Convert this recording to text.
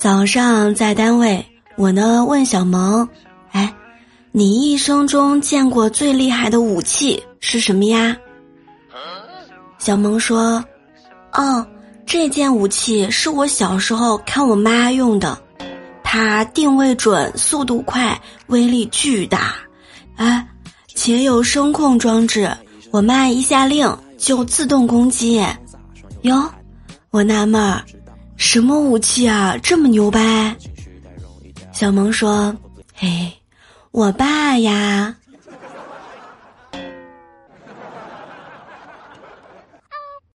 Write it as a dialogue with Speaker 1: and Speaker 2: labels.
Speaker 1: 早上在单位，我呢问小萌：“哎，你一生中见过最厉害的武器是什么呀？”小萌说：“哦，这件武器是我小时候看我妈用的，它定位准，速度快，威力巨大，哎，且有声控装置，我妈一下令就自动攻击。哟，我纳闷儿。”什么武器啊，这么牛掰？小萌说：“嘿，我爸呀。”